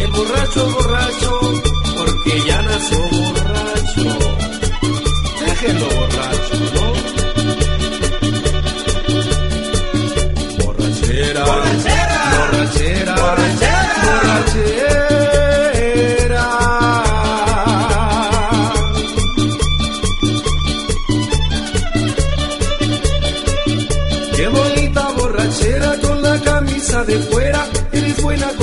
El borracho borracho, porque ya nació borracho. Déjenlo borracho, we not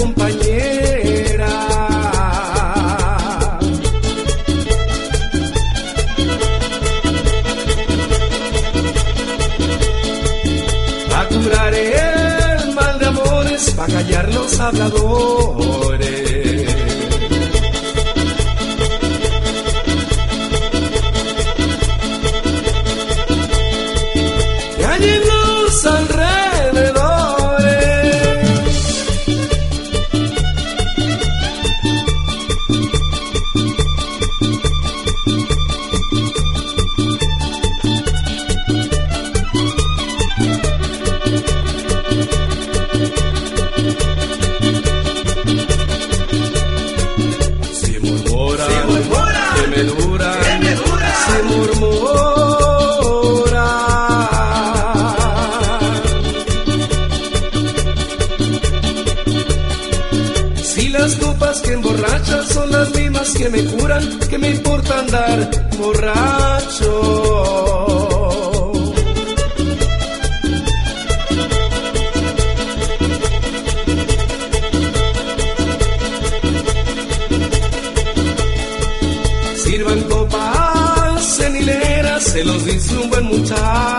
dice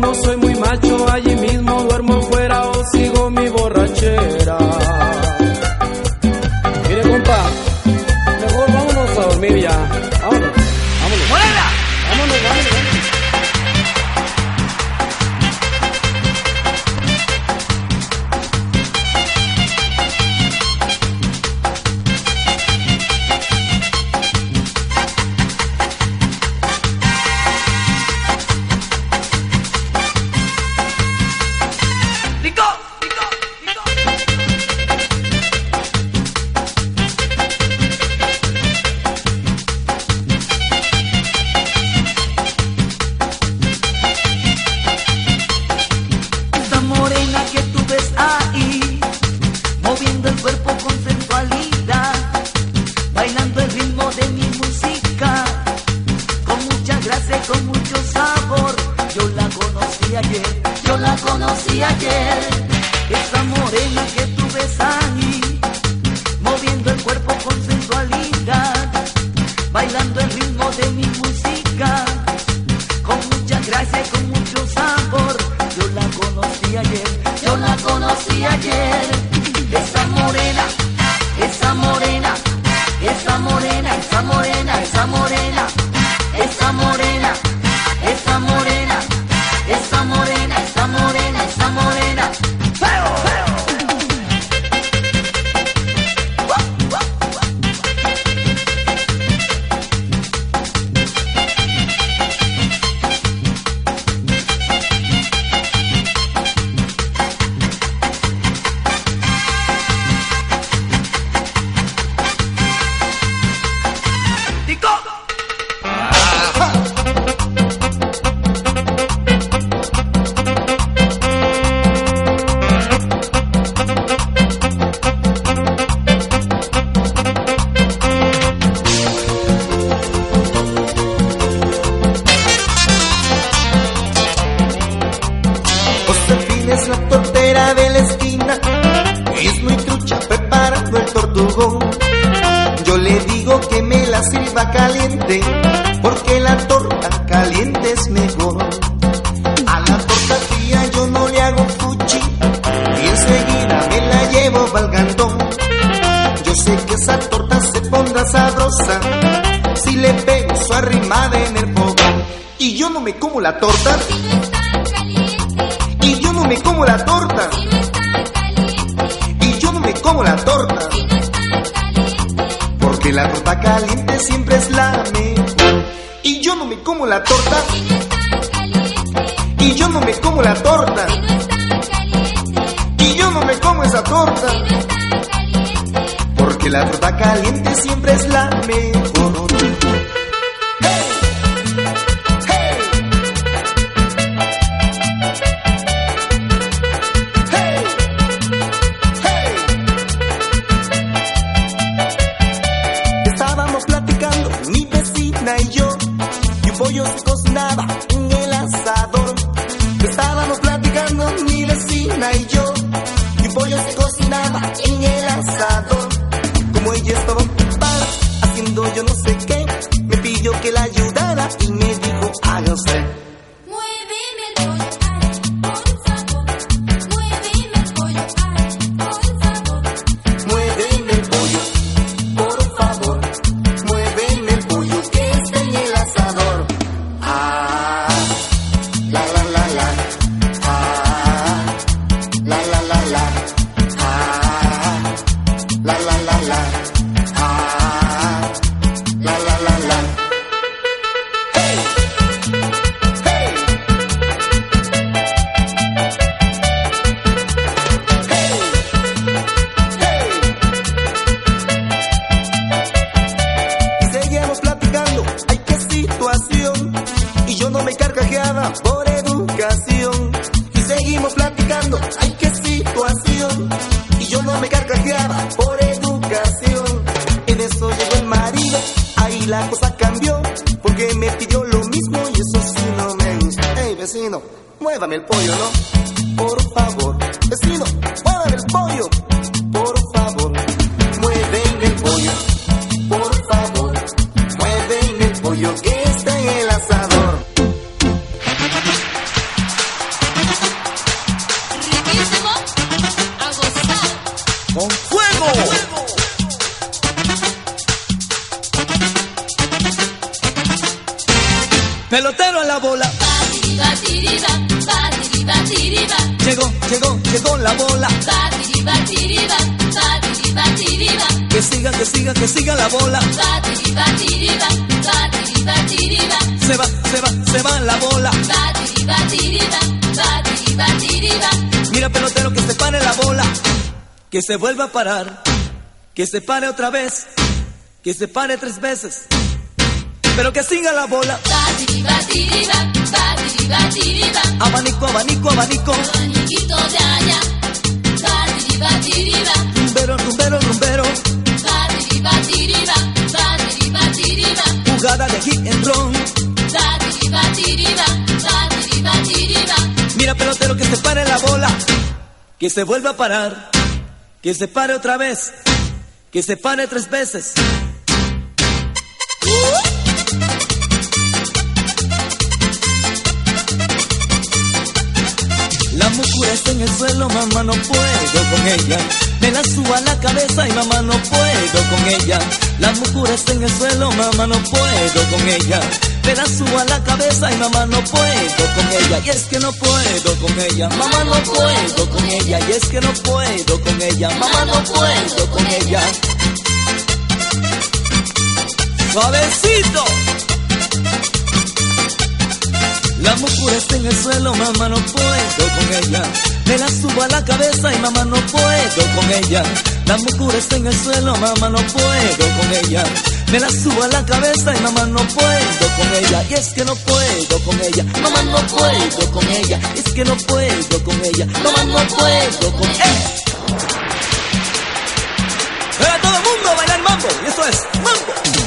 No soy muy macho. que tú ves moviendo el cuerpo con sensualidad, bailando el ritmo de mi música, con mucha gracia y con mucho sabor. Yo la conocí ayer, yo la conocí ayer. arriba caliente, porque la torta caliente es mejor. A la torta fría yo no le hago fuchi, y enseguida me la llevo valgando. Yo sé que esa torta se pondrá sabrosa, si le pego su arrimada en el fogón. Y yo no me como la torta. caliente. El pollo, Se va, se va, se va la bola. Mira pelotero que se pare la bola. Que se vuelva a parar. Que se pare otra vez. Que se pare tres veces. Pero que siga la bola. Abanico, abanico, abanico. Rumbero, rumbero, rumbero. batiriba, tiriba, batiriba, tiriba, Jugada de hit and run. Mira pelotero que se pare la bola. Que se vuelva a parar. Que se pare otra vez. Que se pare tres veces. La mucura está en el suelo, mamá, no puedo con ella. Me la subo a la cabeza y mamá, no puedo con ella. La mucura está en el suelo, mamá, no puedo con ella. Subo a la cabeza y mamá, no puedo con ella. Y es que no puedo con ella, mamá, no puedo con ella. Y es que no puedo con ella, mamá, no puedo con ella. Suavecito. La mucura está en el suelo, mamá, no puedo con ella. Me la subo a la cabeza y mamá, no puedo con ella. La mucura está en el suelo, mamá, no puedo con ella. Me la subo a la cabeza y mamá, no puedo con ella. Y es que no puedo con ella, mamá, no puedo con ella. Es que no puedo con ella, mamá, no puedo con ella. Para todo el mundo a bailar mambo, y esto es mambo.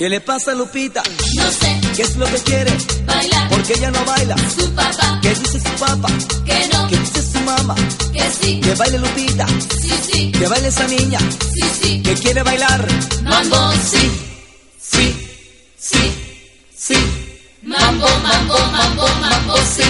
¿Qué le pasa a Lupita? No sé, ¿Qué es lo que quiere? bailar, Porque ella no baila. su papá, ¿Qué dice su papá? que no, ¿Qué dice su mamá? que sí, Que baile Lupita, sí, sí, que baile esa niña, sí, sí, que quiere bailar. mambo, sí, Sí, sí, sí, mambo, mambo, mambo, mambo, sí,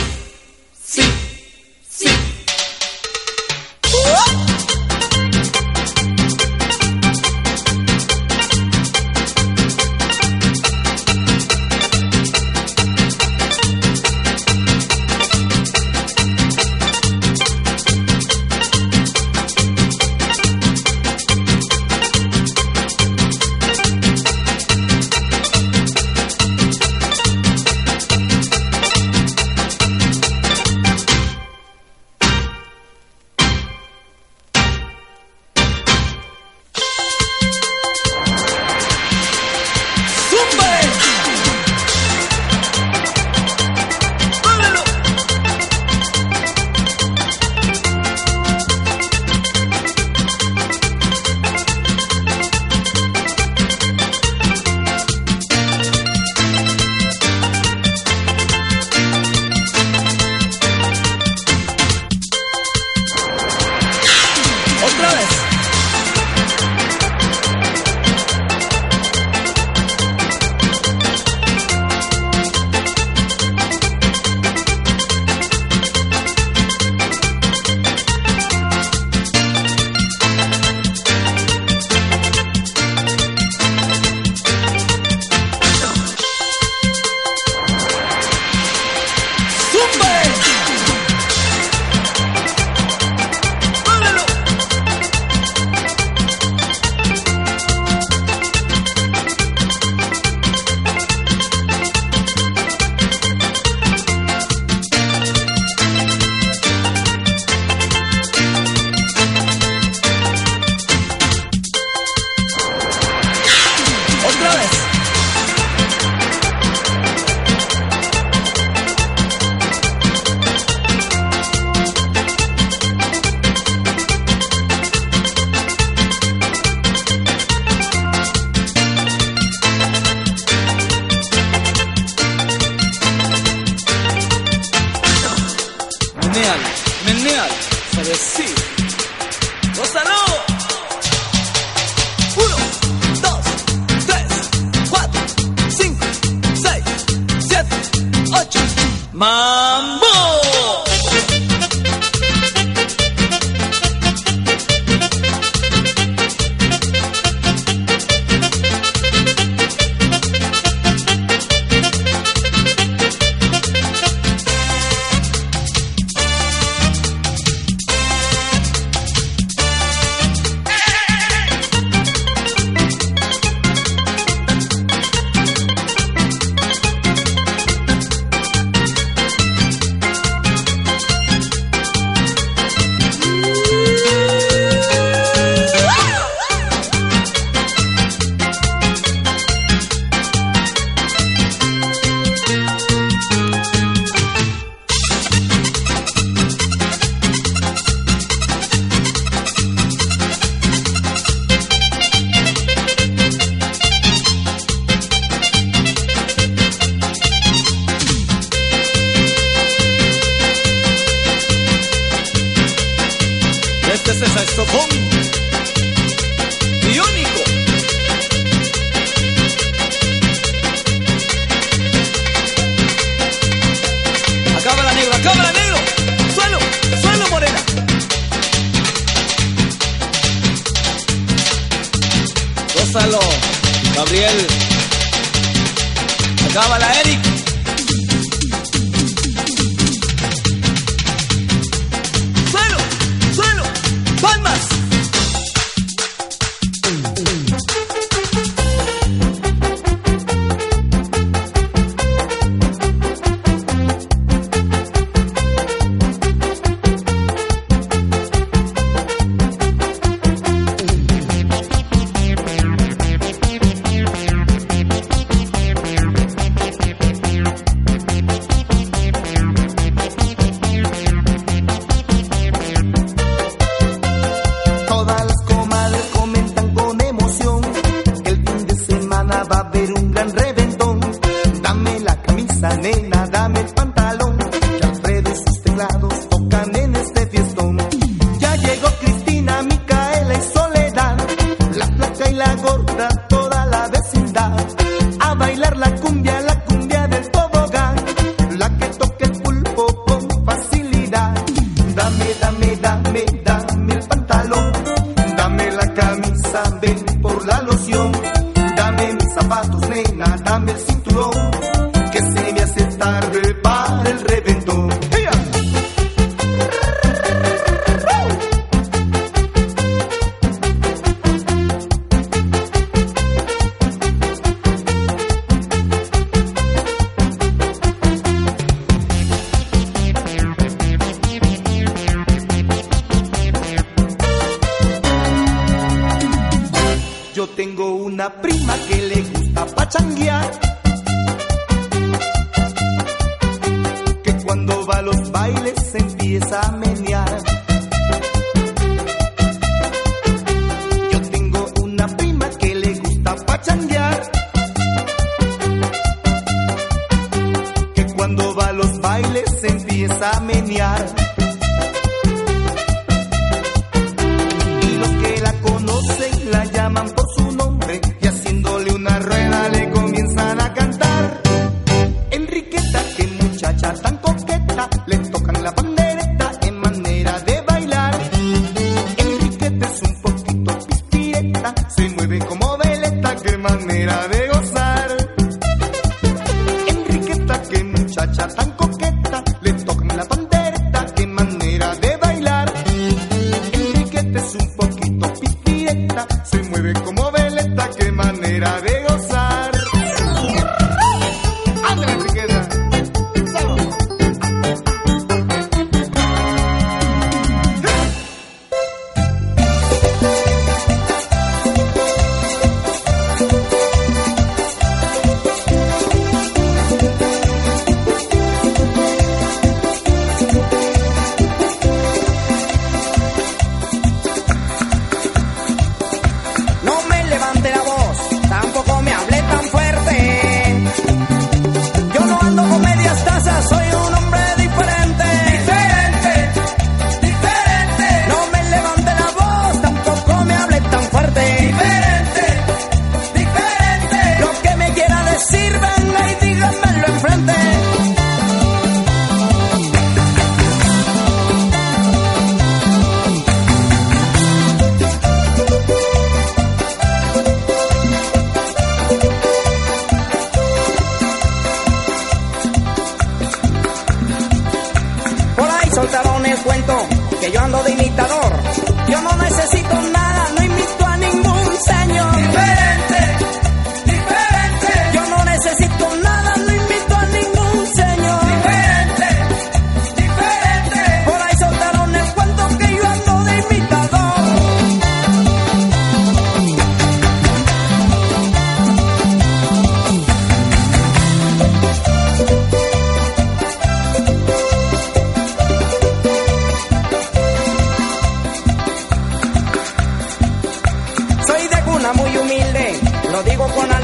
digo con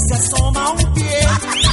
puerta y se asoma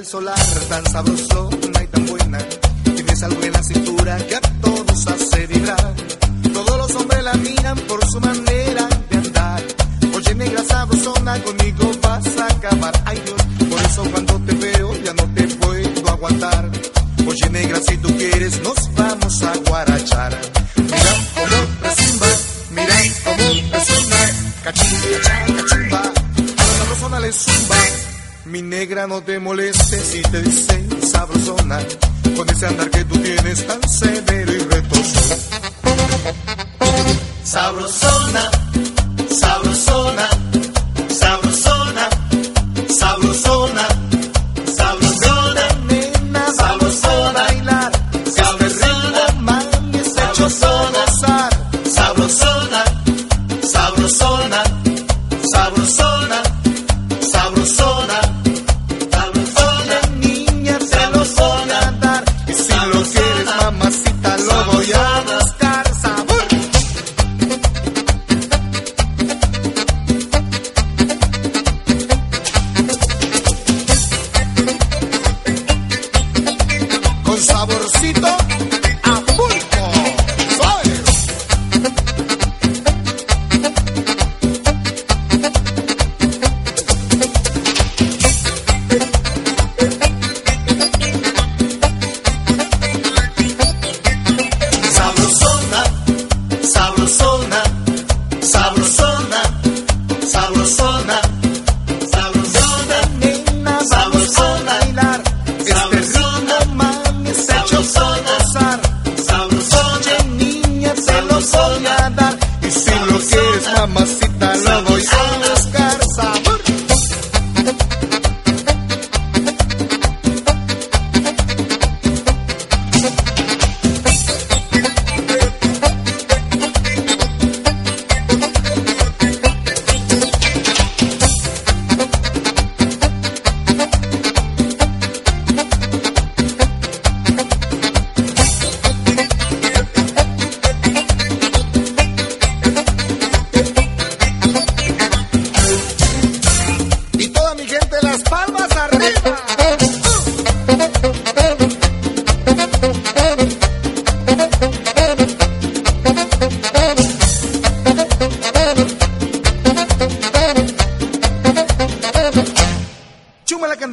El solar tan sabroso. Mi negra no te molestes si te dicen sabrosona, con ese andar que tú tienes tan severo y retoso. Sabrosona, sabrosona.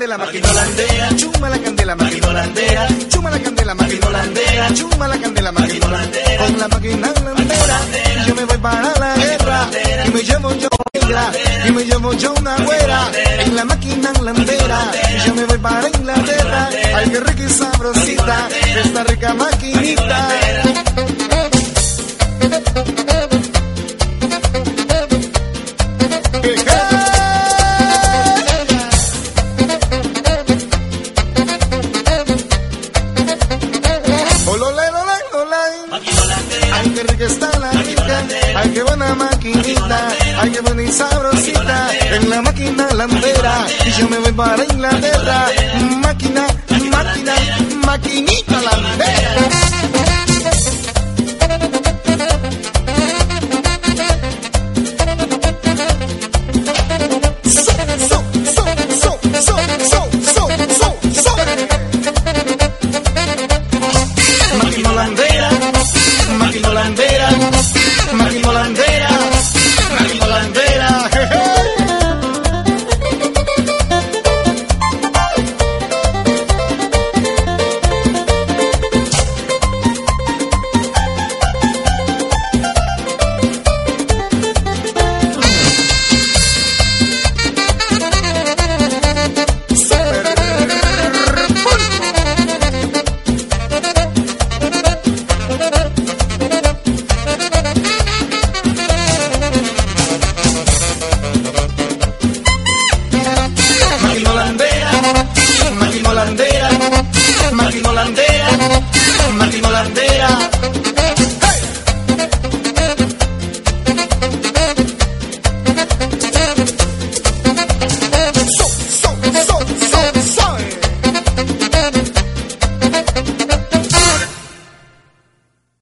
la candela, maquinolandea, chuma la candela, maquinolandea, chuma la candela, maquinolandea, chuma la candela, maquinolandea. Con la maquinolandera yo me voy para la guerra y me llevo yo negra y me llevo yo una güera. En la maquinolandera yo me voy para Inglaterra. Ay, qué rica y sabrosita esta rica maquinita.